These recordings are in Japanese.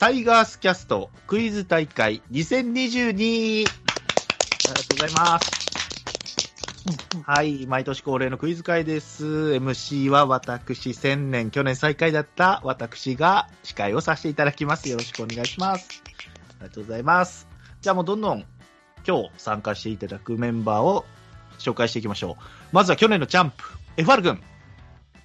タイガースキャストクイズ大会2022。ありがとうございます。はい、毎年恒例のクイズ会です。MC は私、千年、去年最下位だった私が司会をさせていただきます。よろしくお願いします。ありがとうございます。じゃあもうどんどん今日参加していただくメンバーを紹介していきましょう。まずは去年のチャンプ、FR 君。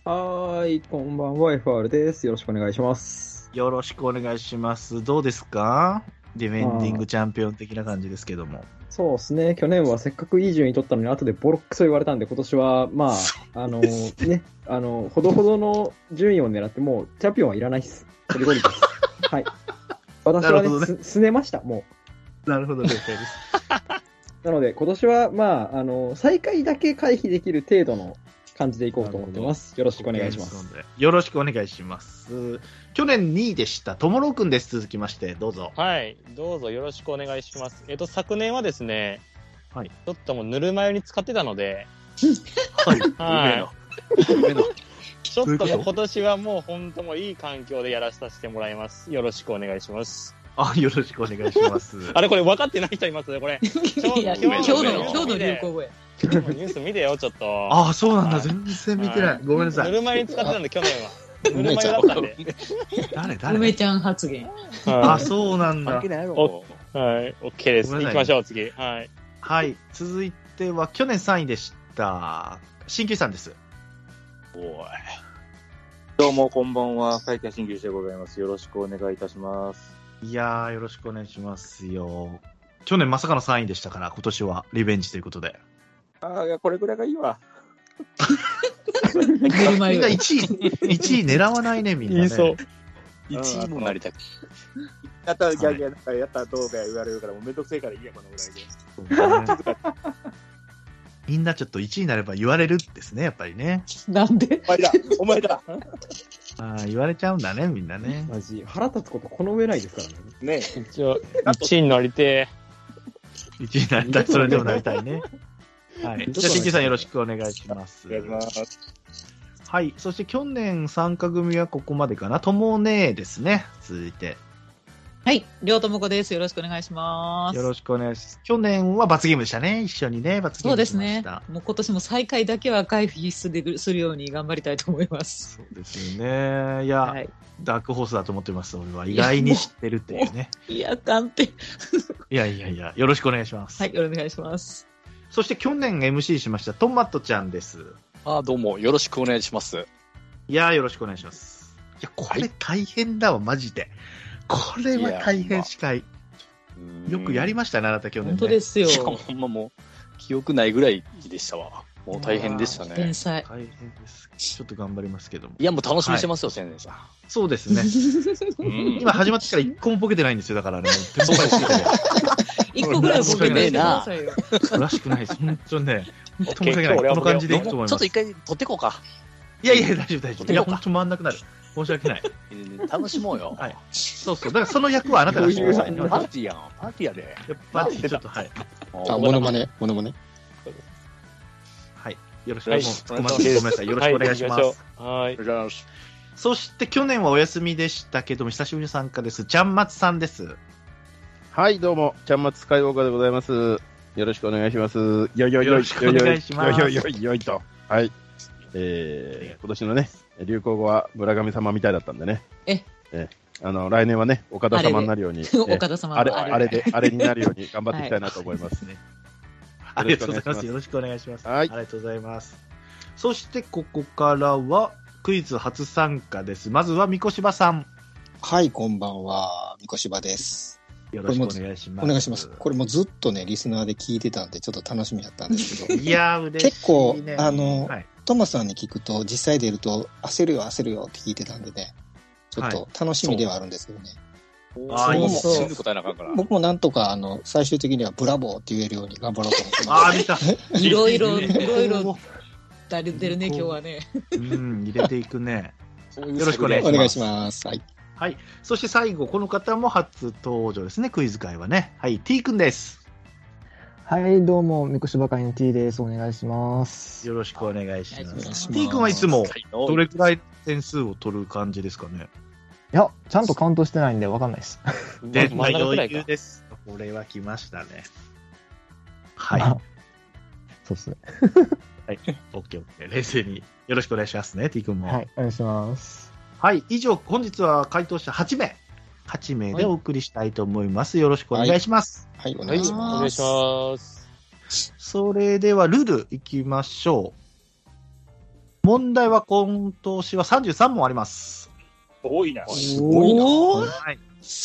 はーい、こんばんは、FR です。よろしくお願いします。よろしくお願いします。どうですか？ディフェンディングチャンピオン的な感じですけども。そうですね、去年はせっかくいい順位取ったのに、後でボロックソ言われたんで、今年は、まあ、あの、ね、あの、ほどほどの順位を狙って、もう、チャンピオンはいらないっす。ゴリです。はい。私はねねす、すねました、もなるほど、了解です。う。なので、今年は、まあ、あの、最下位だけ回避できる程度の感じでいこうと思ってます。よろしくお願いします。。よろしくお願いします。去年2位でした、ともろくんです。続きまして、どうぞ。はい、どうぞよろしくお願いします。えっと、昨年はですね、はいちょっともうぬるま湯に使ってたので、はい。はい。ちょっと今年はもう本当もういい環境でやらさせてもらいます。よろしくお願いします。あ、よろしくお願いします。あれこれ分かってない人います？これ。今日今日の、の今日の流行語や。ニュース見てよ、ちょっと。あ、そうなんだ。はい全然見てない。ごめんなさい。ぬるま湯に使ってたんで、去年は。ぬるま湯だったんで。誰誰？梅ちゃん発言。あ、はそうなんだはい、OK です。行きましょう、次。はい。はい。続いては、去年3位でした。新旧さんです。おい。どうも、こんばんは。会計新旧でございます。よろしくお願いいたします。いやー、よろしくお願いしますよ。去年まさかの3位でしたから、今年はリベンジということで。ああ、いや、これぐらいがいいわ。みんな1位、1位狙わないね、みんな、ね。そう。1位もなりたくやったら、いやいや、なんかやったらどうか言われるから、もうめんどくせえからいいや、このぐらいで。みんなちょっと1位になれば言われるんですね、やっぱりね。なんで？お前だ、お前だ。あー言われちゃうんだね、みんなね。マジ、腹立つことこの上ないですからね。ね一応、1位になりて1位になりたい、それでもなりたいね。はい。じゃあ、新旧さんよろしくお願いします。お願いします。はい。そして去年参加組はここまでかな。ともねですね。続いて。はい、りょうともこです。よろしくお願いします。よろしくお願いします。去年は罰ゲームでしたね。一緒にね、罰ゲームそうですね。もう今年も再開だけは回避必須でするように頑張りたいと思います。そうですよね。いや、はい。ダークホースだと思ってます、俺は。意外に知ってるっていうね。いや、かんて。いやいやいや、よろしくお願いします。はい、お願いします。そして去年 MC しましたトマトちゃんです。あどうも、よろしくお願いします。いやー、よろしくお願いします。いや、これ大変だわ、マジで。これは大変司会。よくやりまましたね、あなた去年、ね。本当ですよ。しかも、ほんまもう、記憶ないぐらいでしたわ。もう大変でしたね天。才。大変です。ちょっと頑張りますけども。いや、もう楽しみにしてますよ、千年さそうですね。ん。うん今始まってから一個もボケてないんですよ、だからね。テンポがしてて一個ぐらいボケてくださいよ。らしくないです。本当にね。本当申し訳ない。この感じでいくと思います。ちょっと一回取ってこうか。いやいや、大丈夫、大丈夫。いや、本当回んなくなる。申し訳ない。えー楽しもうよ。はいそうそう。だからその役はあなたがしてくださいね。パーティーやん。パーティーやで。やっぱりちょっと、はい。あ、モノマネ、モノマネ。はい。よろしく、はいもう突っ込ませてごめんなさい。よろしくお願いします。はい。そして去年はお休みでしたけども、久しぶりに参加です。ちゃんまつさんです。はい、どうも、ちゃんまつスカイウォーカーでございます。よろしくお願いします。よいよいよいよろしくお願いしますよいよいよいよいと。はい。えー、今年のね、流行語は村神様みたいだったんでね。ええあの、来年はね、岡田様になるように、え岡田様あれ、のあれで、あれになるように頑張っていきたいなと思います。ね。ありがとうございます。よろしくお願いします。はいありがとうございます。そしてここからは、クイズ初参加です。まずは、みこしばさん。はい、こんばんは。みこしばです。よろしくお願いします。お願いします。これもうずっとね、リスナーで聞いてたんで、ちょっと楽しみだったんですけど、いやー、嬉しい、ね。結構あのはい。トマさんに聞くと、実際出ると、焦るよ、焦るよって聞いてたんでね、ちょっと楽しみではあるんですけどね。あーいいそうすぐ答えなあ。僕もなんとか、あの、最終的にはブラボーって言えるように頑張ろうと思ってます。出た。いろいろ、いろいろ、出るね、今日はね。うん、入れていくね。よろしくお願いしますお願いします。はい。はい。そして最後、この方も初登場ですね、クイズ会はね。はい、T 君です。はい、どうも、みこしばかりの T です。お願いします。よろしくお願いしま。ますす T 君はいつもはいどれくらい点数を取る感じですかね？や、ちゃんとカウントしてないんでわかんないです。で、まあ、余裕です。これは来ましたね。はい。あそうですね。はい。オッケーオッケー。冷静によろしくお願いしますね、T 君も。はい、お願いします。はい。以上、本日は回答者8名。8名でお送りしたいと思います。よろしくお願いします。はい、おはい、願いします。お願いします。それでは、ルールいきましょう。問題は今年は33問あります。多いな。おーはい。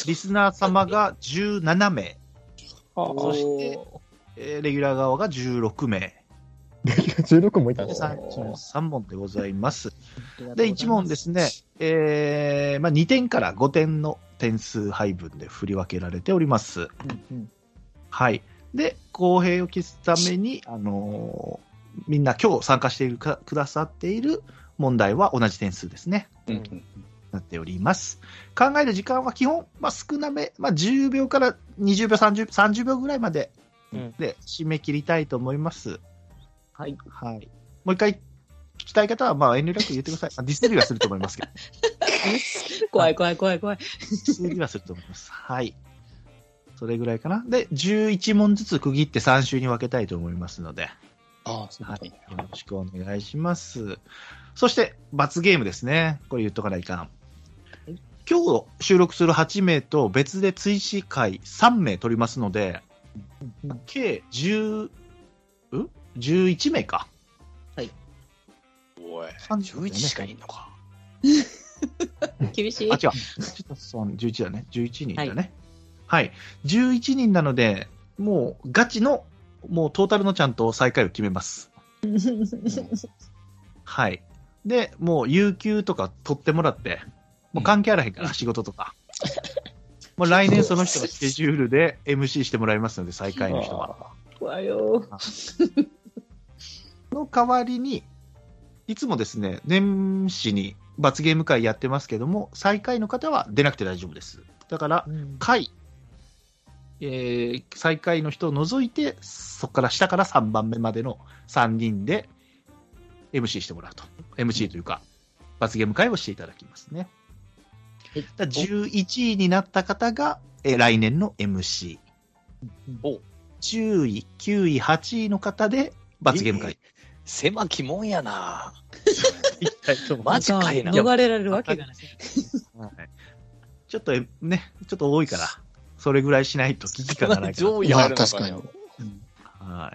リスナー様が17名。あそして、えーレギュラー側が16名。16もいたんでですね。33問でございます。で、1問ですね、えーまあ、2点から5点の点数配分で振り分けられております。はい。で、公平を期すために、あのーみんな今日参加しているかくださっている問題は同じ点数ですね。うんなっております。考える時間は基本、まあ、少なめ、まあ、10秒から20秒、30, 30秒ぐらいまでうんで締め切りたいと思います。はい。はい。もう一回聞きたい方は、まあ、遠慮なく言ってください。あディスりはすると思いますけど。怖い怖い怖い怖い。ディスりはすると思います。はい。それぐらいかな。で、11問ずつ区切って3週に分けたいと思いますので、ああ、そういうはい。ことねよろしくお願いします。そして、罰ゲームですね。これ言っとかないかん。今日収録する8名と別で追試会3名取りますので、計10、ん ?11 名か。おい、30 11しかいんのか。厳しい？あ、違う。1たす3 11だね。11人だね。はい。11人なので、もうガチの、もうトータルのちゃんと最下位を決めます。はい。で、もう有給とか取ってもらって、もう関係あらへんから、仕事とか。もう来年その人のスケジュールで MC してもらいますので、最下位の人は。怖いよ。の代わりに、いつもですね、年始に罰ゲーム会やってますけども、最下位の方は出なくて大丈夫です。だから、回、えー最下位の人を除いて、そこから下から3番目までの3人で MC してもらうと。MC というか、罰ゲーム会をしていただきますね。だから11位になった方が、えー来年の MC。お10位、9位、8位の方で罰ゲーム会。狭きもんやな。行きたいと思いますマジかいな。逃れられるわけがない。はいちょっとえね、ちょっと多いから、それぐらいしないと危機感がないから。上位確かに。は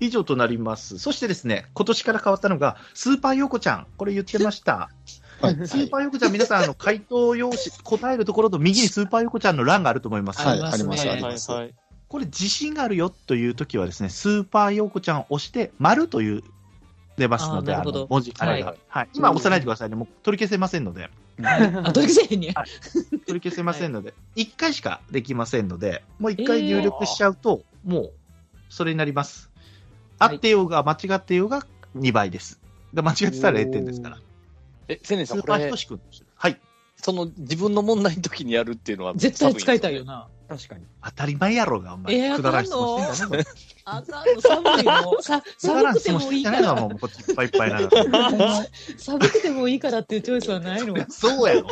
い。以上となります。そしてですね、今年から変わったのが、スーパーヨーコちゃん。これ言ってました。はい。スーパーヨーコちゃん、皆さん、あの、回答用紙、答えるところと右にスーパーヨーコちゃんの欄があると思います。はい、あありますす、りまねはいあります。はい。これ、自信があるよという時はですね、スーパーヨーコちゃんを押して、丸という、出ますので、あの文字、あれがはいはい。今押さないでくださいね。もう取り消せませんので。あ、どれくせえへんねや。取り消せませんので、1回しかできませんので、もう1回入力しちゃうと、もう、それになります。合はいってようが間違ってようが2倍です。で間違ってたら0点ですから。え、千年さん、スーパーこれひと、しくん。はい。その自分の問題の時にやるっていうのは、絶対使いたいよな。確かに。当たり前やろうが、お前。えーくだらん質問してんだね。あかんの、寒いの？寒くてもいいから。ゃないのもうこっちいっぱいいっぱいなが寒くてもいいからっていうチョイスはないの？ら。そうやろ。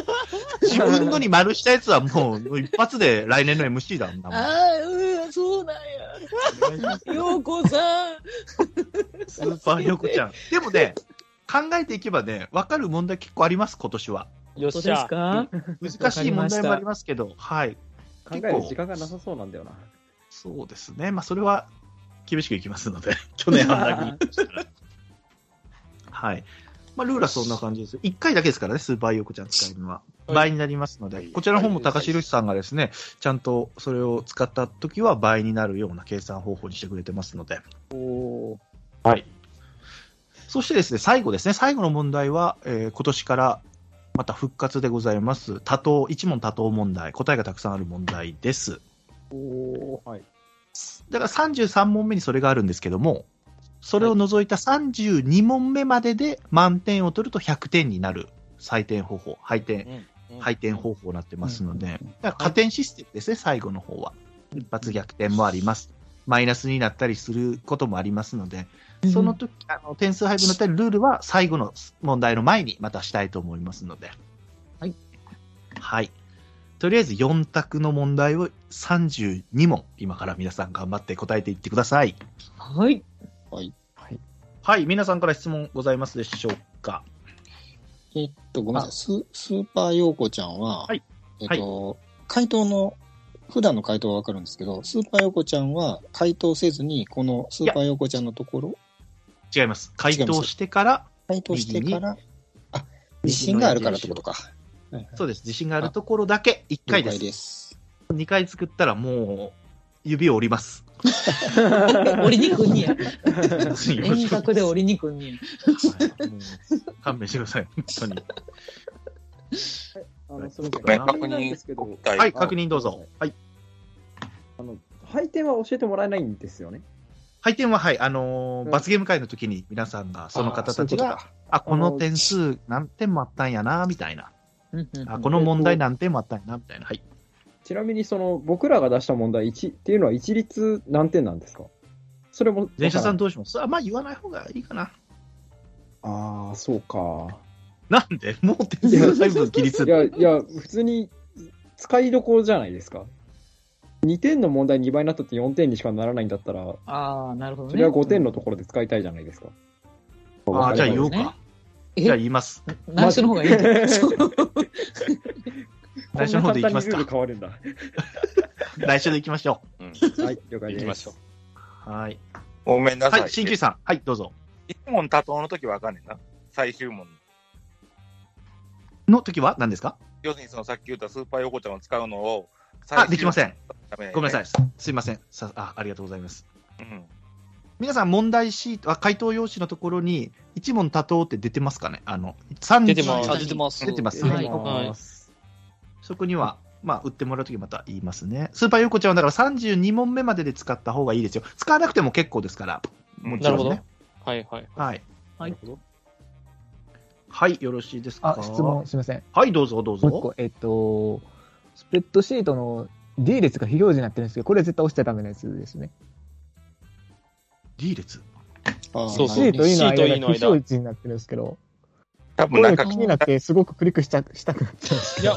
自分のに丸したやつはもう、一発で来年の MC だもんなもん。ああ、うん、そうなんや。ようこさん。スーパーヨコちゃん。でもね、考えていけばね、わかる問題結構あります、今年は。よっしゃ。か？難しい問題もありますけど、はい。考える時間がなさそうなんだよな。そうですね。まあ、それは厳しくいきますので、去年あんなに。はい。まあ、ルールはそんな感じです。1回だけですからね、スーパーヨーコちゃん使えるのは。倍になりますので、こちらの方も高城さんがですね、ちゃんとそれを使った時は倍になるような計算方法にしてくれてますので。はい。そしてですね、最後ですね、最後の問題は、えー今年からまた復活でございます。多答、一問多答問題、答えがたくさんある問題です。はい。だから33問目にそれがあるんですけども、それを除いた32問目までで満点を取ると100点になる採点方法、配点、配点方法になってますので、だから加点システムですね、最後の方は。一発逆転もあります。マイナスになったりすることもありますので、その時、あの点数配分だったりルールは最後の問題の前にまたしたいと思いますので。はい。はい。とりあえず4択の問題を32問、今から皆さん頑張って答えていってください。はい。はい、皆さんから質問ございますでしょうか？えっと、ごめんなさい。ススーパーヨーコちゃんは、はいえっと、回答の、普段の回答はわかるんですけど、スーパーヨーコちゃんは回答せずに、このスーパーヨーコちゃんのところ、違います。回答してから、回答してから、あ、自信があるからってことか。そうです。自信があるところだけ1回です。です。2回作ったらもう、指を折ります。折りにくんにや。遠隔で折りにくんにや。勘弁してください、本当に。あの、すみません。確認ですけど、はいはい、確認どうぞ。はい。あの、配点は教えてもらえないんですよね。配点は、はい、あのーうん罰ゲーム会の時に皆さんが、その方たちが、あこの点数何点もあったんやな、みたいな。うんうんあ、この問題何点もあったんやな、みたいな。はい。ちなみに、その、僕らが出した問題1っていうのは一律何点なんですか？それも。電車さんどうします？あ、まあ言わない方がいいかな。ああ、そうか。なんで？もう点数が全部切りついや、いや、普通に使いどころじゃないですか。2点の問題2倍になったって4点にしかならないんだったら、ああ、なるほどね。それは5点のところで使いたいじゃないですか。あ、じゃあ言おうねか。えじゃあ言います。内緒の方がいい内緒 の方でいきますかこんな簡単にルール。変わるんだ。内緒でいきましょうん。はい、了解です。行きましょう。う。はい。ごめんなさい。はい、新旧さん。はい、どうぞ。一問多答の時はあかんねんな。最終問。の時は何ですか？要するにそのさっき言ったスーパー横ちゃんを使うのを、あ、できません。ん。ごめんなさい。すいません。さあ、ありがとうございます。うん。皆さん、問題シート、あ回答用紙のところに、一問多答って出てますかね？あの、30出てますあ、出てます。出てますはいはいそこには、まあ、売ってもらうときまた言いますね。スーパーヨコちゃんはだから32問目までで使った方がいいですよ。使わなくても結構ですから。もちなるほどろんね。。はいはい。はい。はい。はい、よろしいですか？あ、質問すみません。はい、どうぞ、どうぞ。えっと、スプレッドシートの D 列が非表示になってるんですけど、これ絶対押しちゃダメなやつですね。D 列あーそう C と E の C と E 間がの間非表示になってるんですけど、多分なんか、が気になってすごくクリックしたしたくなっちゃうんですいや、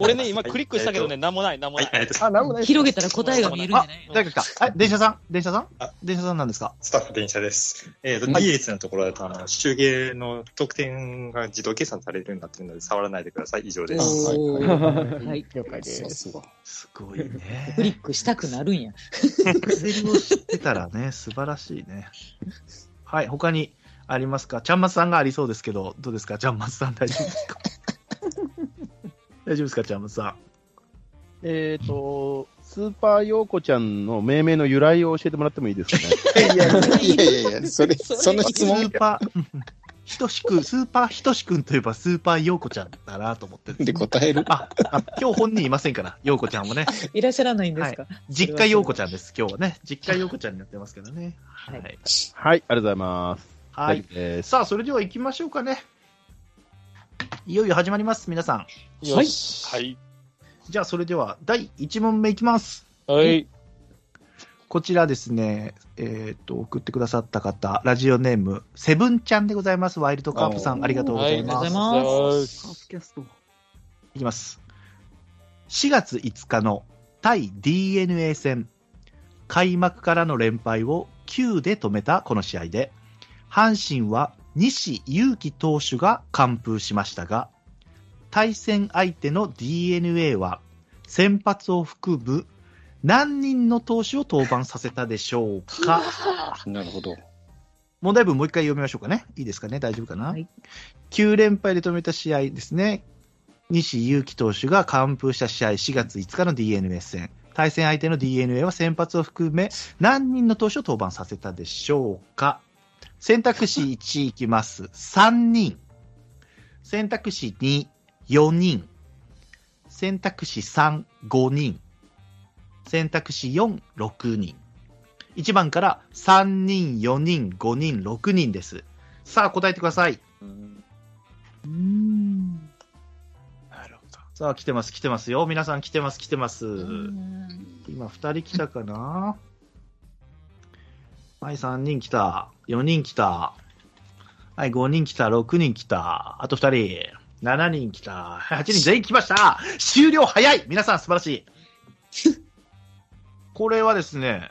俺ね、ね、今クリックしたけどね、なんもない、なんもない。あ、なんもないです広げたら答えが見えるんじゃない？の誰か？あ、電車さん？電車さん？あ電車さんなんですか？スタッフ電車です。えっ、と、はい D 列のところだと、あの、集計の得点が自動計算されるようになっているので、触らないでください。以上です。おはいーはい。了解です。さすごいね。クリックしたくなるんや。エクセルを知ってたらね、素晴らしいね。はい、他に？ありますか？ちゃんまつさんがありそうですけど、どうですか？ちゃんまつさん大丈夫ですか？大丈夫ですか？ちゃんまつさん。えっ、と、スーパーヨーコちゃんの命名の由来を教えてもらってもいいですかね？いやいやいやいや、それ、そのス質問ーパー、ひとしくん、スーパーひとしくんといえばスーパーヨーコちゃんだなと思ってで答えるあ、あ今日本人いませんから、ヨーコちゃんもね。いらっしゃらないんですか、実家ヨーコちゃんです、今日はね。実家ヨーコちゃんになってますからね。はい。はいはい、ありがとうございます。はい大丈。夫です。さあ、それでは行きましょうかね。いよいよ始まります、皆さん。よし。はい。じゃあ、それでは第1問目いきます。はい。こちらですね、えっ、と、送ってくださった方、ラジオネーム、セブンちゃんでございます。ワイルドカープさん、ありがとうございます。ありがとうございますいきます。4月5日の対 DNA 戦、開幕からの連敗を9で止めたこの試合で、阪神は西勇輝投手が完封しましたが、対戦相手の DNA は先発を含む何人の投手を登板させたでしょうか？なるほど。問題文もう一回読みましょうかね。いいですかね？大丈夫かな、はい ?9 連敗で止めた試合ですね。西勇輝投手が完封した試合、4月5日の DNA 戦。対戦相手の DNA は先発を含め何人の投手を登板させたでしょうか？選択肢1いきます。3人。選択肢2、4人。選択肢3、5人。選択肢4、6人。1番から3人、4人、5人、6人です。さあ、答えてください。うん。なるほど。さあ、来てます、来てますよ。皆さん来てます、来てます。今、2人来たかな？はい、3人来た。4人来た。はい、5人来た。6人来た。あと2人。7人来た。8人全員来ました。終了早い皆さん素晴らしい。これはですね、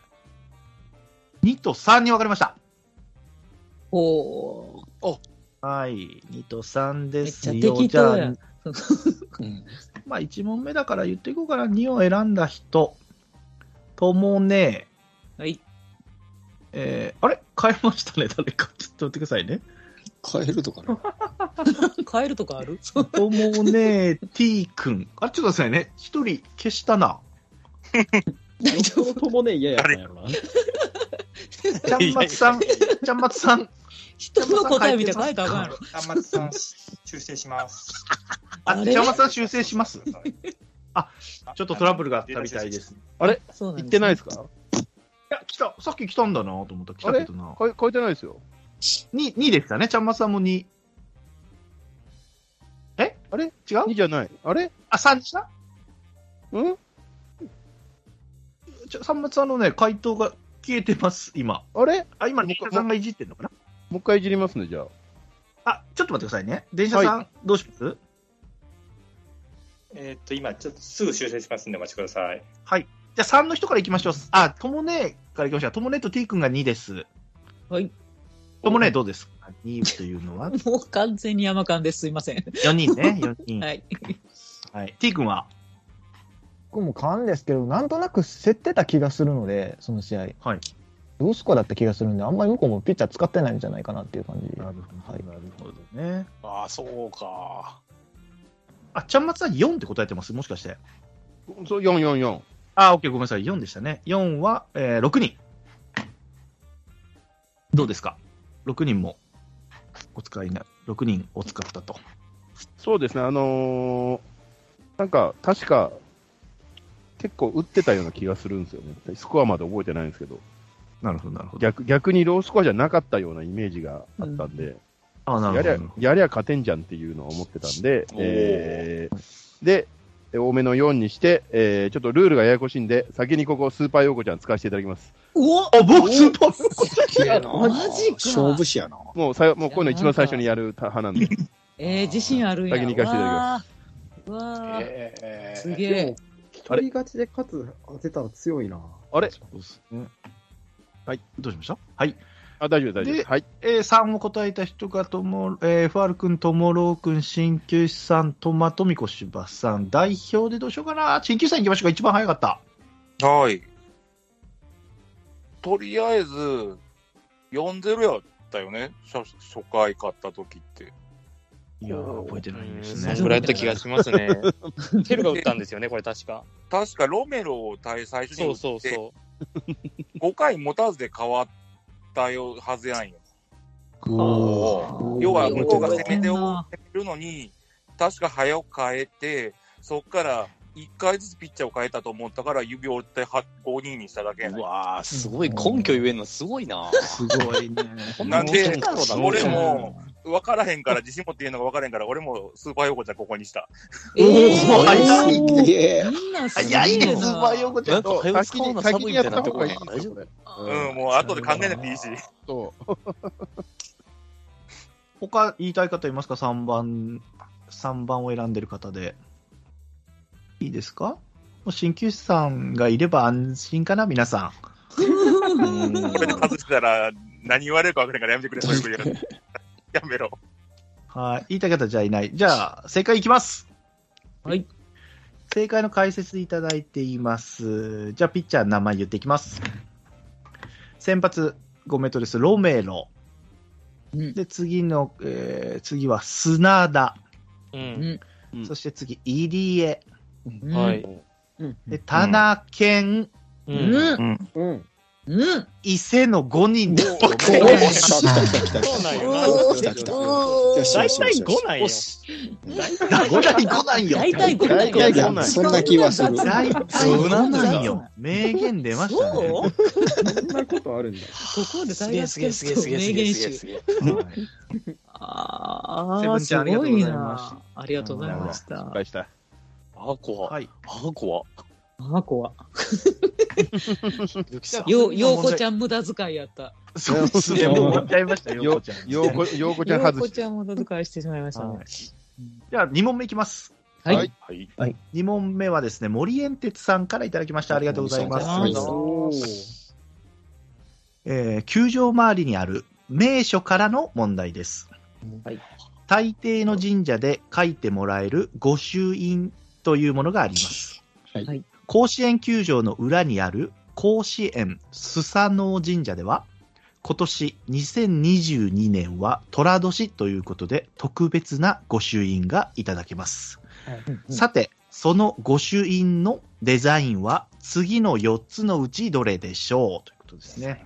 2と3に分かれました。おーはい。2と3ですよ。適じゃあ まあ1問目だから言っていこうかな。2を選んだ人。ともね、はい。えー、あれ？変えましたね、誰か。ちょっと待ってくださいね。変えるとかな。変えるとかある？ともね、T 君。あ、ちょっと待ってくださいね。一人消したな。大丈夫。ともね、嫌やったんやろな。ちゃんまつさん、ちゃんまつさん。人の答え見て書いたらあかんやろ。あ、松さん、修正します。あ、ちゃんまつさん修正します？あ、ちょっとトラブルがあったみたいです。いあれ？行ってないですか？や、来た。さっき来たんだなと思った。来たけどな。書い書いてないですよ。2、2でしたね。ちゃんまつさんも2。え？あれ？違う ?2 じゃない。あれ？あ、3でした？うん？ちょ、さんまつさんのね、回答が消えてます、今。あれ？あ、今、電車さんがいじってんのかな？もう一回いじりますね、じゃあ。あ、ちょっと待ってくださいね。電車さん、どうします？えーっと、今、ちょっとすぐ修正しますんでお待ちください。はい。じゃあ3の人から行きましょう。あ、ともねから行きましょう。ともねと T 君が2です。はい。ともねどうですか ?2 というのは？もう完全に山間です。すいません。4人ね、4人。はい。はい。T 君は？僕も勘ですけど、なんとなく競ってた気がするので、その試合。はい。ロースコアだった気がするんで、あんまり向こうもピッチャー使ってないんじゃないかなっていう感じ。なるほど、はいなるほどね。ああ、そうか。あ、ちゃんまつさん4って答えてます？もしかして。そう、444。あ、OK、ごめんなさい。4でしたね。4は、えー6人。どうですか ?6 人もお使いな、6人を使ったと。そうですね、あのーなんか、確か、結構打ってたような気がするんですよね。スコアまで覚えてないんですけど、なるほど、なるほど。逆逆にロースコアじゃなかったようなイメージがあったんで、あ、なやりゃるほど。やりゃ勝てんじゃんっていうのを思ってたんで、えーで、多めの4にして、えーちょっとルールがややこしいんで、先にここ、スーパーヨーコちゃん使わせていただきます。おあ、僕、スーパーすげえな。マジか勝負師やな。もうさもうこういうの一番最初にやる派なんで、えー、自信あるんや。先に行かせていただきますうわーすげえ。一人勝ちで勝つ当てたら強いな。あれ？はい。どうしました？はい。あ大丈夫大丈夫。はい。えー、3を答えた人がとも、えー、ファール君、ともろう君、鍼灸師さん、トマトミコ、芝さん、代表でどうしようかな。鍼灸師さん行きましょうか。一番早かった。はい。とりあえず、4-0やったよね。初初回勝った時って。いやー、覚えてないですそね。んぐらいやった気がしますね。テルが打ったんですよね、これ確か。確かロメロを対最初にそう打ってそうそ5回持たずで変わったよはずやんよ。要は向こうが攻め手を攻めるのに、確か早く変えて、そっから1回ずつピッチャーを変えたと思ったから、指を折って5人にしただけやう。わーすごい根拠言えんのすごいな。すごいね。なんで俺も、分からへんから、自信持って言うのが分からへんから、俺もスーパーヨーコちゃんここにした。えー、早いすげえ。みんなすげえ早いね、なスーパーヨーコちゃん。なんか早く使うの寒いみたいなとこにやった方がいい大丈夫うん、もう後で考えなくていいし。そう。他言いたい方いますか ?3 番、三番を選んでる方で。いいですか？もう鍼灸師さんがいれば安心かな皆さん。これで外したら、何言われるか分からへんからやめてくれ、そういうこと言うのやめろ。はい。言いたい方じゃいない。じゃあ、正解いきます。はい。正解の解説いただいています。じゃあ、ピッチャーの名前言っていきます。先発5メートルです。ロメロ。うんで、次の、えー次は砂田。うんそして次、入江。うんはい。で、棚健、う。うんんうん。うん。うん伊勢の5人で。おー来た来た来た来たそうなんよな。来た来た。よしよ大体しよしよし5なんよ。大体5なんよ。大体5なんよ大体いや5なんそんな気はする。大体5なんよ。名言出ましたね。そんなことあるんだ。ここです大学すげえすげえテストすげえすげえ名言集。ああ、すごいありがとうございましな。ありがとうございまし失た。敗した。あー怖。はい。あー怖。あこは。ゆき さん。よ、ようこちゃん無駄遣いやった。そうですね。もう終わっちゃいましたよ、ようこちゃん。ようこ、ようこちゃんよう外して。こちゃん無駄遣いしてしまいましたねはい。では、2問目いきます。はい。はい。2問目はですね、森エンテツさんからいただきました。ありがとうございます。ありがとうございますえー球場周りにある名所からの問題です。はい大抵の神社で書いてもらえる御朱印というものがあります。はい甲子園球場の裏にある甲子園スサノオ神社では、今年2022年は寅年ということで特別な御朱印がいただけます。さて、その御朱印のデザインは次の4つのうちどれでしょうということですね。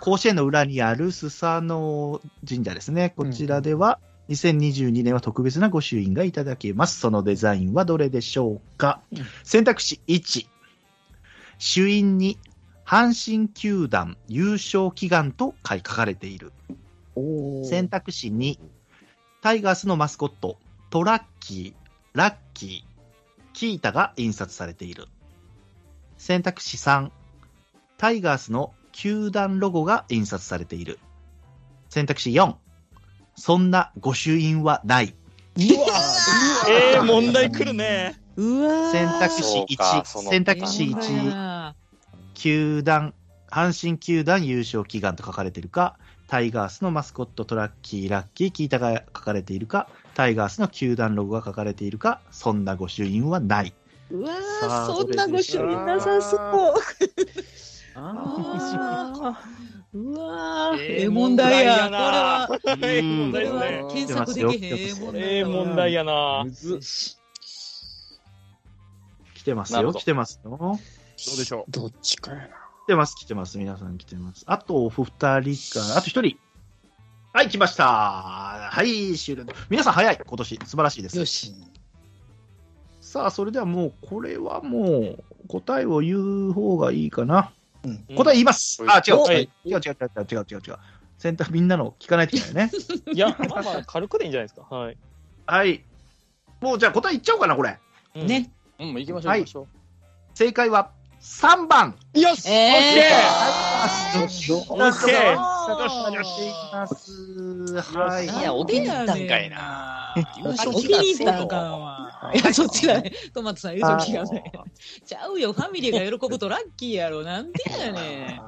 甲子園の裏にあるスサノオ神社ですね。こちらでは、2022年は特別な御朱印がいただけます。そのデザインはどれでしょうか、選択肢1。朱印に阪神球団優勝祈願と書かれている。選択肢2。タイガースのマスコット、トラッキー、ラッキー、キータが印刷されている。選択肢3。タイガースの球団ロゴが印刷されている。選択肢4。そんな御朱印はない。えー、問題来るね。うわー選択肢そうかそ1。の選択肢ほんま1。や球団、阪神球団優勝祈願と書かれているか、タイガースのマスコットトラッキー、ラッキー、キータが書かれているか、タイガースの球団ロゴが書かれているか、そんな御朱印はない。うわそんな御朱印なさそう。あーうわーええ問題や。これは、こええ問題れはですね。検索できへん。ええ問題やな。来てますよ、来てますよ。どうでしょどっちかやな。来てます、来てます。皆さん来てます。あと、二人か、あと一人。はい、来ました。はい、終了。皆さん早い、今年。素晴らしいです。よし。さあ、それではもう、これはもう、答えを言う方がいいかな。うん答え言います。うんあ、違う、はい違う、違う、違う、違う、違う、違う。選択みんなの聞かないといけないね。いや、まあまあ、軽くでいいんじゃないですか。はい。はい。もう、じゃあ答え言っちゃおうかな、これ。うん。ね。うん、行きましょう、はい行きましょう。正解は、3番。よしえよし、よし、オッケーよし、いきます。はい。いや、お気に入ったんかいな。優お勝気に入ったんかわ。いや、そっちだね。トマトさん言うときがね。ちゃうよ、ファミリーが喜ぶとラッキーやろ。なんでやね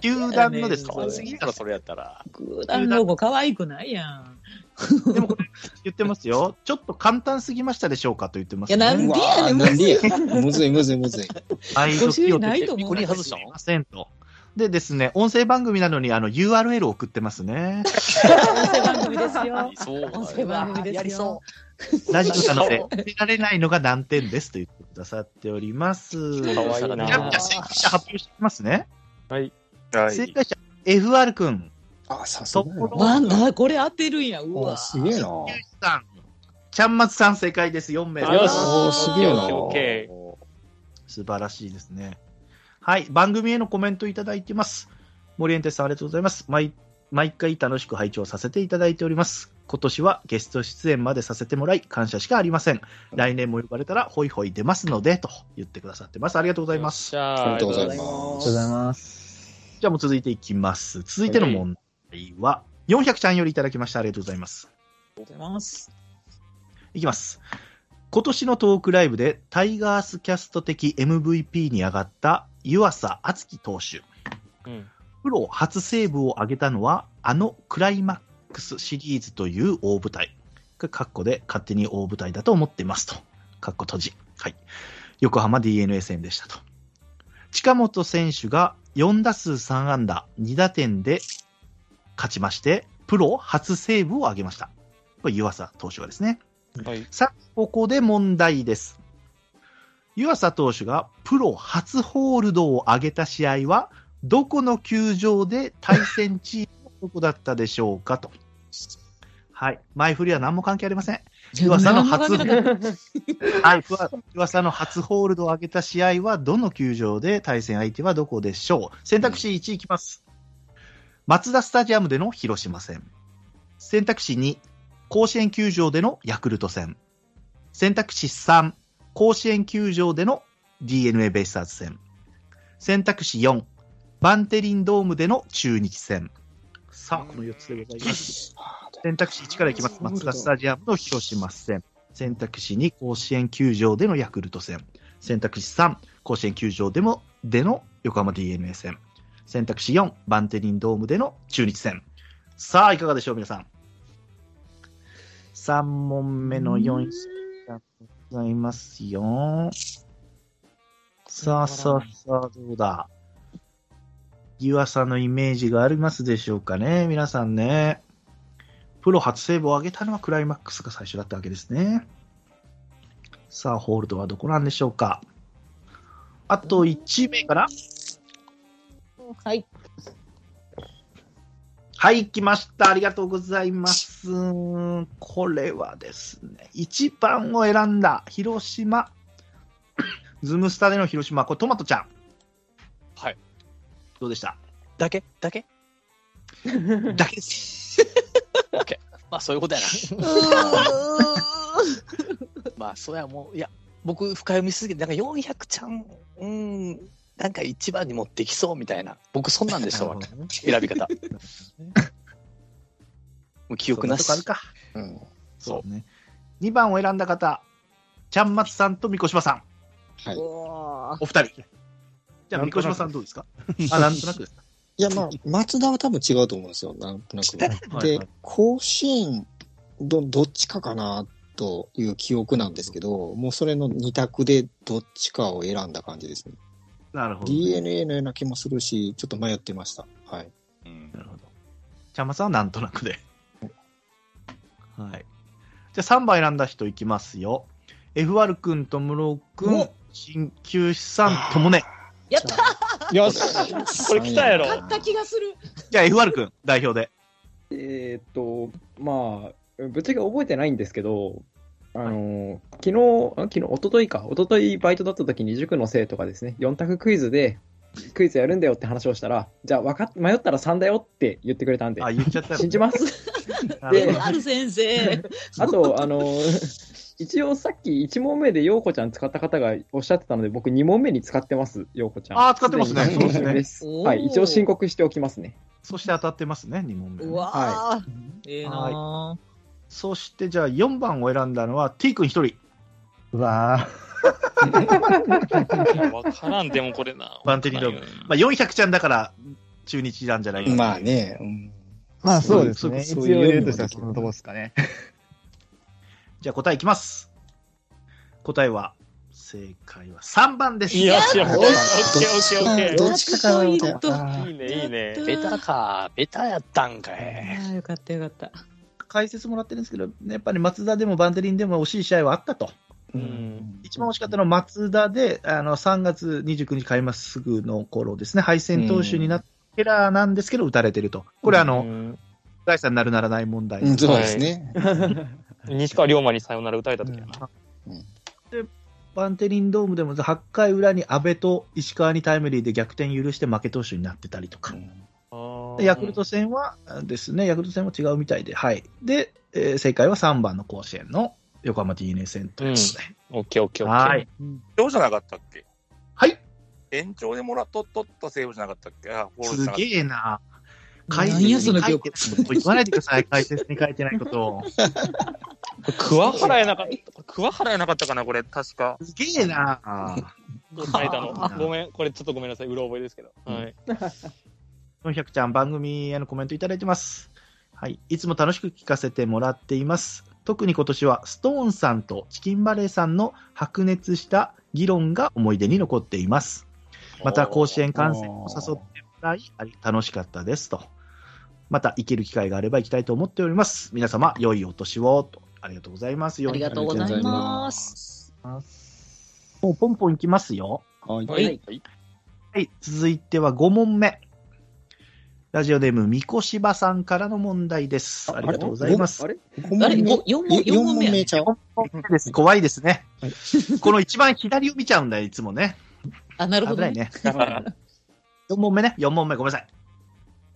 球団 のですか？可愛すぎるから、それやったら。ん。空団ロゴ可愛くないやん。でもこれ、言ってますよ。ちょっと簡単すぎましたでしょうかと言ってます、いやなんでやねんーなんでや。むずいむずいむずい。はい、ご注意時をないと思う取ってすみませんと。でですね、音声番組なのにあの URL を送ってますね。音声番組ですよ。そう音声番組ですよやりそ ラジオなので、教えられないのが難点ですと言ってくださっております。じゃかわいいあ、じなゃあ正解者発表してきますね。はい。はい。正解者、FR 君、あ、さすとがやな。な、これ当てるんや。うあ、わ。すげえな。さん、ちゃんまつさん正解です。4名ですよしおーすげえなオッケーう。素晴らしいですね。はい。番組へのコメントいただいてます。森エンテさんありがとうございます。毎毎回楽しく拝聴させていただいております。今年はゲスト出演までさせてもらい感謝しかありません。来年も呼ばれたらホイホイ出ますので、と言ってくださってます。ありがとうございます。じゃあ、ありがとうございあます。ありがとうございます。じゃあもう続いていきます。続いての問題は、400ちゃんよりいただきました。ありがとうございます。ありがとうございます。いきます。今年のトークライブでタイガースキャスト的 MVP に上がった湯浅敦樹投手。うん。プロ初セーブを挙げたのは、あのクライマックスシリーズという大舞台。カッコで勝手に大舞台だと思ってますと。カッコ閉じ。はい。横浜 DNA 戦でしたと。近本選手が4打数3安打2打点で勝ちまして、プロ初セーブを挙げました。これ、湯浅投手がですね。はい。さあ、ここで問題です。湯浅投手がプロ初ホールドを挙げた試合は、どこの球場で対戦チームはどこだったでしょうかと。はい。前振りは何も関係ありません。湯浅の初、はい。湯浅の初ホールドを挙げた試合は、どの球場で対戦相手はどこでしょう選択肢1いきます。マツダスタジアムでの広島戦。選択肢2、甲子園球場でのヤクルト戦。選択肢3、甲子園球場での DNA ベイスターズ戦。選択肢4、バンテリンドームでの中日戦。さあ、この4つでございます。選択肢1からいきます。マツダスタジアムの広島戦。選択肢2、甲子園球場でのヤクルト戦。選択肢3、甲子園球場でも、での横浜 DNA 戦。選択肢4、バンテリンドームでの中日戦。さあ、いかがでしょう、皆さん。3問目の4がございますよ。さあさあさあ、どうだ？湯浅のイメージがありますでしょうかね、皆さんね。プロ初セーブを上げたのはクライマックスが最初だったわけですね。さあ、ホールドはどこなんでしょうか。あと1名かな？はい。はい、来ました。ありがとうございます。これはですね、1番を選んだ広島。ズムスタでの広島。これトマトちゃん。はい。どうでした？だけ？だけ？だけです。まあ、そういうことやな。まあ、それはもう、いや、僕、深読みしすぎて、なんか400ちゃん、うん、なんか一番に持ってきそうみたいな。僕、そんなんでしたわ。選び方。もう記憶なしそ。んとこあるか。うん。そうね。2番を選んだ方、ちゃんまつさんと三越島さん。はい。お二人。じゃあ、三越島さんどうですか？あ、なんとなくですか？いや、まあ、松田は多分違うと思うんですよ、なんとなく。ではいはい、甲子園、ど、どっちかかな、という記憶なんですけど、もうそれの二択でどっちかを選んだ感じですね。なるほど。DNA のような気もするし、ちょっと迷ってました。はい。なるほど。ちゃんまつさんはなんとなくで。はい。じゃあ3番選んだ人いきますよ。F ル君とムロ君、鍼灸師さんともね。やったよしこれ来たやろ 勝った気がする。じゃあ F 君、代表で。えーっと、まあ、ぶっちゃけ覚えてないんですけど、あの、昨日、あ昨日、一昨日か、一昨日バイトだった時に塾の生徒がですね、4択クイズで、クイズやるんだよって話をしたら、じゃあ分かっ、迷ったら3だよって言ってくれたんで、あ、言っちゃった信じます。で、ある先生。あと、あの、一応さっき1問目で陽子ちゃん使った方がおっしゃってたので、僕2問目に使ってます、陽子ちゃん。あー使ってますねそうですねですはい、一応申告しておきますね。そして当たってますね、2問目。うわはー。ええなそしてじゃあ4番を選んだのは T 君1人。うわわからんでもこれな。バンテリンドーム。まあ400ちゃんだから中日なんじゃないかな。まあね、うんまあそうですね。そういう言うとしたらそのとこですかね。じゃあ答えいきます。答えは、正解は3番です。いや、違う。オッケーオッケーオッケー。どっちかかなみたいな。いいね、いいね。ベタか、ベタやったんかい。あーよかったよかった。解説もらってるんですけど、やっぱり松田でもバンテリンでも惜しい試合はあったと。うん。一番惜しかったのは松田で、あの、3月29日開幕すぐの頃ですね、敗戦投手になって、ケラーなんですけど、打たれてると。これ、あの、うん第三なるならない問題。うんそうですね。西川龍馬にさよなら打たれた時やな。バンテリンドームでも8回裏に阿部と石川にタイムリーで逆転許して負け投手になってたりとか。でヤクルト戦はですね、ヤクルト戦も違うみたいで、はい。で、えー正解は3番の甲子園の横浜 DNA 戦ということで。オッケーオッケーオッケー。はい。延長じゃなかったっけ？はい。延長でもらっとっとったセーブじゃなかったっけ？すげえな。何解説に書いて言わないでください、解説に書いてないことを。桑原やなかった。桑原やなかったかな、これ、確か。すげえな。書いたの。ごめん、これちょっとごめんなさい、うろ覚えですけど。はい。400ちゃん番組へのコメントいただいてます。はい。いつも楽しく聞かせてもらっています。特に今年はストーンさんとチキンバレーさんの白熱した議論が思い出に残っています。また甲子園観戦を誘ってもらい、楽しかったですと。また行ける機会があれば行きたいと思っております。皆様、良いお年をと。ありがとうございます。ありがとうございます。もうポンポンいきますよ。はい。はい。はい、続いては5問目。ラジオネーム、みこしばさんからの問題です。ありがとうございます。あれ？あれ？ご四問四問目ちゃう？4問目です。怖いですね。この一番左を見ちゃうんだよ、いつもね。あ、なるほどね。危ないね。4問目ね。4問目、ごめんなさい。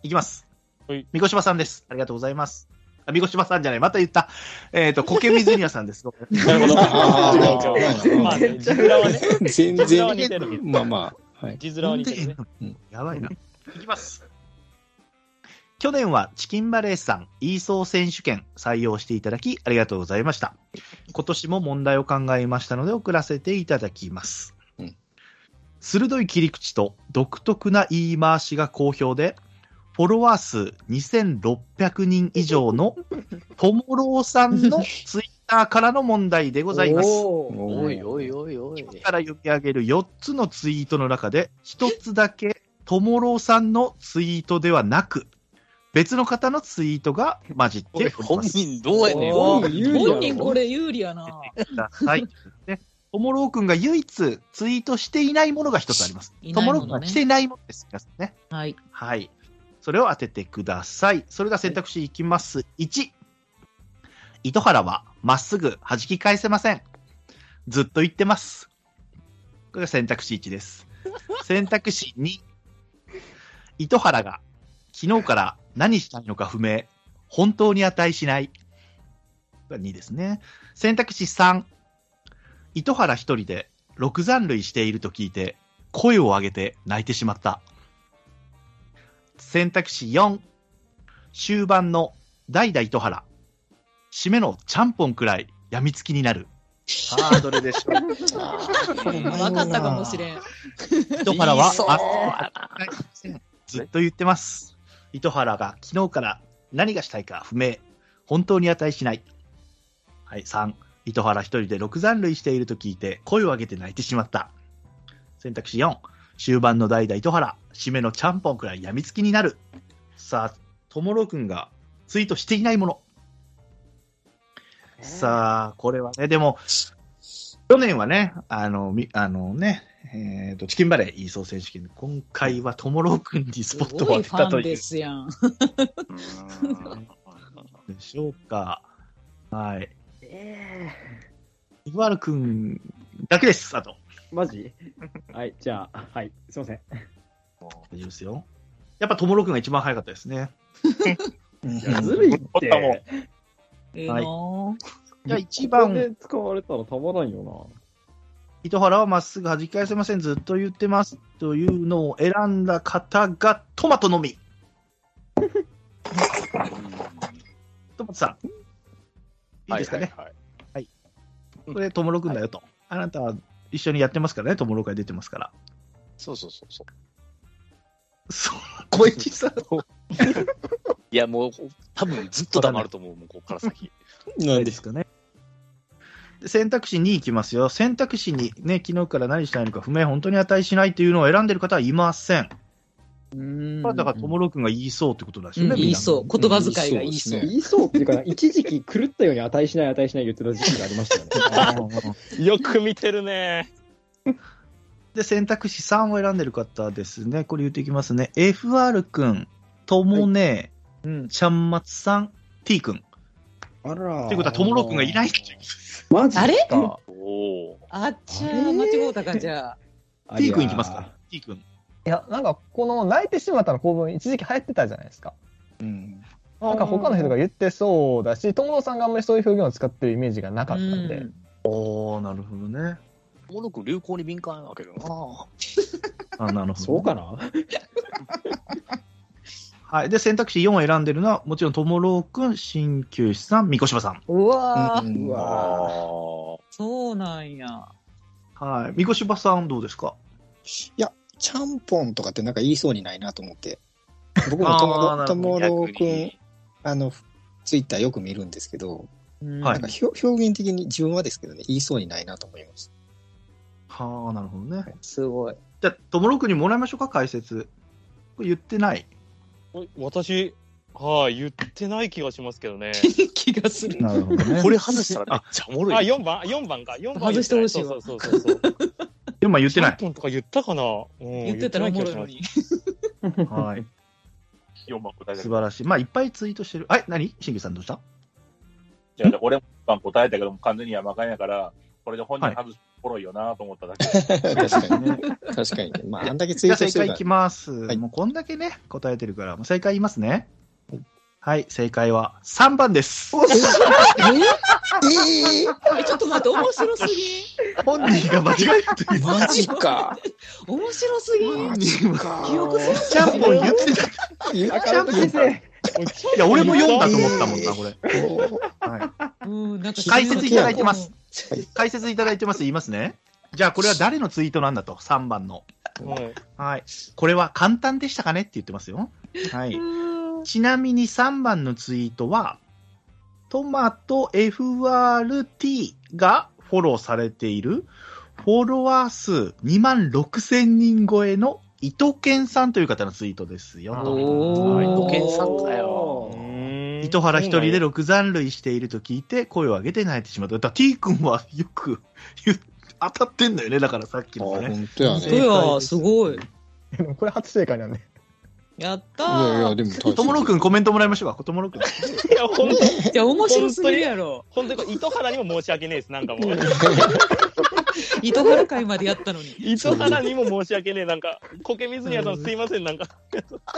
いきますはい。みこしばさんです。ありがとうございます。あ、みこしばさんじゃない。また言った。えっ、と、苔水庭さんです。なるほど。まあね、字面はね。全然、てる。まあまあ、はい。字面は似てるね。やばいな。いきます。去年はチキンバレーさん、イーソー選手権採用していただきありがとうございました。今年も問題を考えましたので送らせていただきます。うん鋭い切り口と独特な言い回しが好評で、フォロワー数2600人以上のともろうさんの ツイッターからの問題でございます。おいおいおいおい。から読み上げる4つのツイートの中で、1つだけ、ともろうさんのツイートではなく、別の方のツイートが混じっております。本人どうやねん。本人これ有利やな。ください。で、ともろうくんが唯一ツイートしていないものが一つあります。いともろないものねうくんがしていないものです。皆さんね。はい。はい。それを当ててください。それでは選択肢いきます。1。糸原はまっすぐ弾き返せません。ずっと言ってます。これが選択肢1です。選択肢2。糸原が昨日から何したいのか不明。本当に値しない。が2ですね。選択肢3。糸原一人で6残塁していると聞いて、声を上げて泣いてしまった。選択肢4。終盤の代々糸原。締めのちゃんぽんくらい病みつきになる。さあ、どれでしょう？分かったかもしれん。糸原はずっと言ってます。糸原が昨日から何がしたいか不明。本当に値しない。はい、3。糸原一人で6残塁していると聞いて声を上げて泣いてしまった。選択肢4。終盤の代々糸原。締めのちゃんぽんくらい病みつきになる。さあ、ともろくんがツイートしていないもの。さあ、これはね、でも、去年はね、あの、みあのね、えっ、と、チキンバレーイーソー選手権で、今回はともろくんにスポットを当てたというァンですやん。でしょうか。はい。イワルくんだけです、あと。マジ？はい、じゃあ、はい、すいません。大丈夫ですよ。やっぱともろくんが一番早かったですね。いやずるいって。ええなぁじゃあ一番、で使われたらたまらんよ糸原はまっすぐ弾き返せません、ずっと言ってますというのを選んだ方がトマトのみ。トマトさん。いいですかね？はいはいはいこれ、ともろくんだよと。あなたは一緒にやってますからね、ともろ会出てますから。そうそうそうそう。そう、小市さん。いや、もう、多分ずっと黙ると思う、もう、ここから先。なんでですかね。で選択肢2いきますよ。選択肢にね、昨日から何したいのか不明、本当に値しないっていうのを選んでる方はいません。うんだから、ともろくんが言いそうってことだしね。うん言いそう。言葉遣いが言いそう。言いそうっていうかな、一時期狂ったように値しない値しない言ってた時期がありましたよね。よく見てるね。で、選択肢3を選んでる方ですね。これ言っていきますね。FR くん、ともね、うん。ちゃんまつさん、T くん。あら。ということは、ともろくんがいないっていう。マジあれ？か。おお。あっちゃー、間違うたか、じゃあ。T くんいきますか ?T くん。いや、なんか、この泣いてしまったの構文、一時期流行ってたじゃないですか。うん。なんか他の人が言ってそうだし、友野さんがあんまりそういう表現を使ってるイメージがなかったんで。うんおー、なるほどね。おもろく流行に敏感なわけどな。あ、なるほど。そうかな？はい。で、選択肢4を選んでるのは、もちろん、ともろくん、鍼灸師さん、三越場さん。うわー、うんうわそうなんや。はい。三越場さん、どうですか？いや、ちゃんぽんとかってなんか言いそうにないなと思って。僕もともろ、くんあの、ツイッターよく見るんですけど、なんか表表現的に自分はですけどね、言いそうにないなと思います。はあ、なるほどね。すごい。じゃあ、ともろくんにもらいましょうか、解説。これ言ってない？私、はい、言ってない気がしますけどね。気がする。なるほどねこれ話したらめっちゃおもろい。あ、4番 ?4 番か。4番外してほしいわそうそうそうそう。でも、まあ言ってない3。本とか言ったかな、うん、言ってたらおもろいのに。はい。4番答えた素。晴らしい。まあ、いっぱいツイートしてる。はい、何？しんぎさんどうした？いや俺も4番答えたけども、完全に山間やから、これで本人外すおもろいよなと思っただけ。確かにね。確かにね。まあ、あんだけツイートしてるから正解いき。ます。はいもうこんだけね、答えてるから、もう正解言いますね。はい、正解は3番です。ええ、ちょっと待って、面白すぎ。本人が間違えたという。マジか。面白すぎ。マジか。記憶するちゃんぽん言ってた。赤本先生、いや、俺も読んだと思ったもんな、これ。解説いただいてます。解説いただいてます。言いますね。じゃあ、これは誰のツイートなんだと、3番の。はい。これは簡単でしたかねって言ってますよ。はい。ちなみに3番のツイートは、トマト FRT がフォローされている、フォロワー数2万6千人超えの伊藤健さんという方のツイートですよ。とおー。土建さんかよ。糸原一人で6残塁していると聞いて声を上げて泣いてしまった。だから T 君はよく当たってんだよね、だからさっきあ、のがね。本当やね。や、すごい。これ初正解なんで。やったいやいや、ー。でも大ともろくんコメントもらいましょうか。ともろくん。いや、本当に、いや、面白すぎるやろ。本当に糸原にも申し訳ねえです。なんかもう。糸原会までやったのに。糸原にも申し訳ねえ。なんか、苔水宮さんすいません。なんか。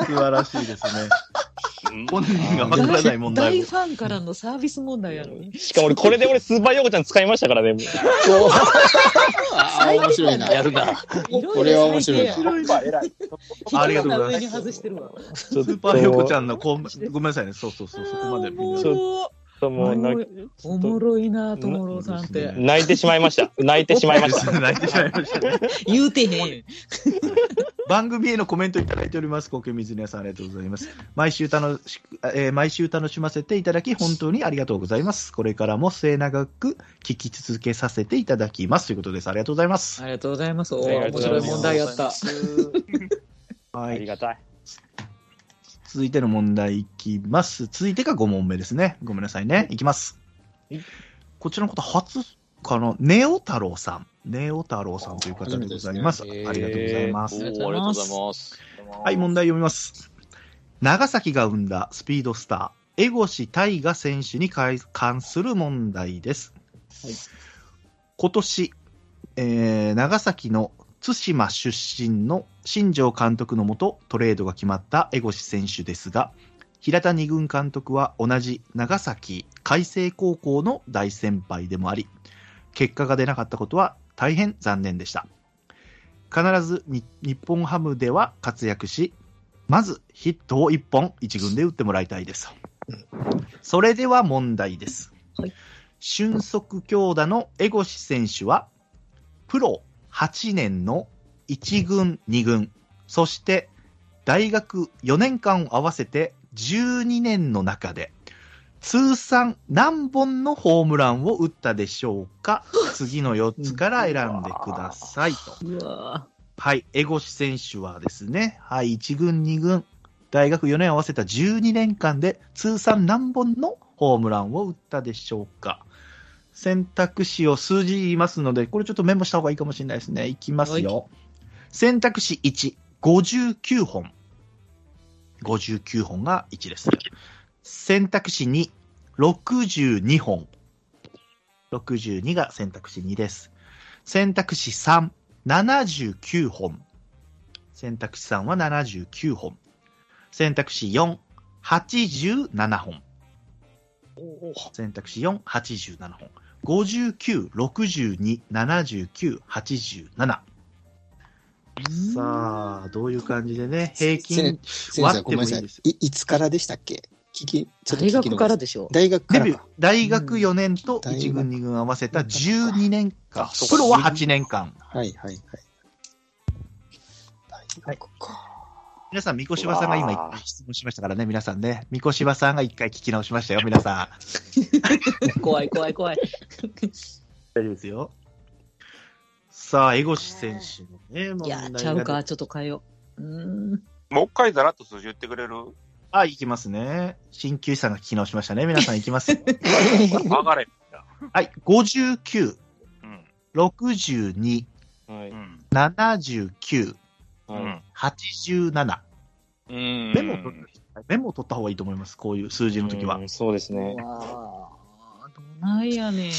素晴らしいですね。本人がわからない問題を。大ファンからのサービス問題やのに。しかも俺、これで俺、スーパーヨーコちゃん使いましたからね。もうああ、面白いな。やるな。これは面白いな。ありがとうございます上に外してるわ。スーパーヨコちゃんのこん、ごめんなさいね。そうそうそう、そこまでみんな。ちょっともうなおもろいな、ともろさんって。泣いてしまいました。泣いてしまいました。泣いてしまいましたね。言うてへん。番組へのコメントいただいております。コケ水根さんありがとうございます。毎週楽しく、えー毎週楽しませていただき、本当にありがとうございます。これからも末永く聞き続けさせていただきます。ということです。ありがとうございます。ありがとうございます。お面白い問題やった。はい。ありがたい。続いての問題いきます。続いてが5問目ですね。ごめんなさいね。いきます。こちらの方、初かな、ネオ太郎さん。ネオ太郎さんという方でございます。すねありがとうございます。ありがとうございます。はい、問題読みます。長崎が生んだスピードスター、江越大賀選手に関する問題です。今年、えー長崎の対馬出身の新庄監督のもとトレードが決まった江越選手ですが、平田二軍監督は同じ長崎海星高校の大先輩でもあり、結果が出なかったことは大変残念でした。必ずに日本ハムでは活躍し、まずヒットを1本一軍で打ってもらいたいです。それでは問題です。はい俊足強打の江越選手は、プロ8年の1軍、2軍、そして大学4年間を合わせて12年の中で、通算何本のホームランを打ったでしょうか？次の4つから選んでくださいと。はい、江越選手はですね、はい、1軍、2軍、大学4年合わせた12年間で通算何本のホームランを打ったでしょうか？選択肢を数字言いますので、これちょっとメモした方がいいかもしれないですね。いきますよ。選択肢1、59本。59本が1です。選択肢2、62本。62が選択肢2です。選択肢3、79本。選択肢3は79本。選択肢4、87本。選択肢4、87本。59、62、79、87。さあ、どういう感じでね、平均割ってもいいです。い。いつからでしたっけ？聞き、ちょっと聞き大学からで。でしょ。大学かデビューらか。、大学4年と大学1軍2軍合わせた12年間プロは8年間。はいはいはい。大学か。皆さん、三越柴さんが今質問しましたからね、皆さんね。三越柴さんが一回聞き直しましたよ、皆さん。怖い怖い怖い。大丈夫ですよ。さあ、江越選手のね、問いやちゃうか、ちょっと変えよう。う。もう一回ざらっと数字言ってくれる？あ、いきますね。鍼灸師さんが聞き直しましたね。皆さんいきます。上がれ。はい、59、うん。62、はい。うん。79、うん。87。うん。メモを取ったメモを取った方がいいと思います。こういう数字の時はう。んそうですね。わあ、どないやねんや。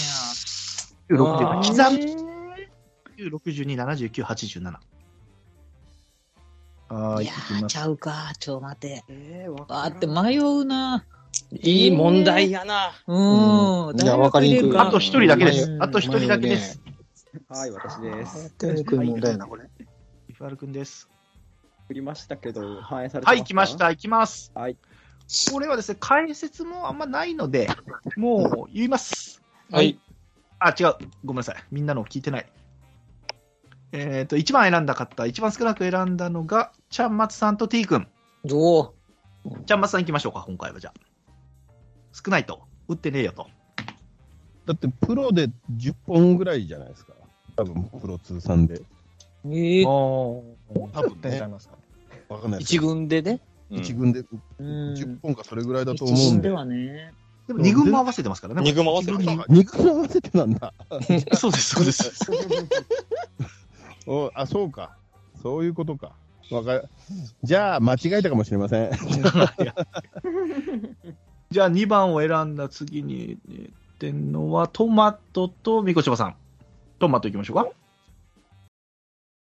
60刻ん62、79、87。はいい、いやきますち。ゃうか、ちょ、待て。えー、わあって迷うな。いい問題やな。うん。うんいやわかりにくいあと一人だけですう。んあと一人だけです。はい、私です。手にくい問題やな、これ。イファルくんです。振りましたけど、反映されてますか？はい、来まし。た、行きます。はい。これはですね、解説もあんまないので、もう言います。はい。あ、違う。ごめんなさい。みんなの聞いてない。えっ、と、一番選んだ方、一番少なく選んだのが、ちゃんまつさんと T 君。おお。ちゃんまつさん行きましょうか、今回はじゃあ。少ないと。打ってねえよと。だってプロで10本ぐらいじゃないですか。多分プロ通算で。ええ多分ね。ますかわかんないです一軍でね。一軍でうん10本かそれぐらいだと思一軍でうんで。はね。でも二軍も合わせてますからね。二軍も合わせて二軍る二軍合わせてなんだ。そうです、そうです。おあ、そうか。そういうことか。わかじゃあ、間違えたかもしれません。じゃあ2番を選んだ次に、えーってんのは、トマトとみこしばさん。トマト行きましょうか。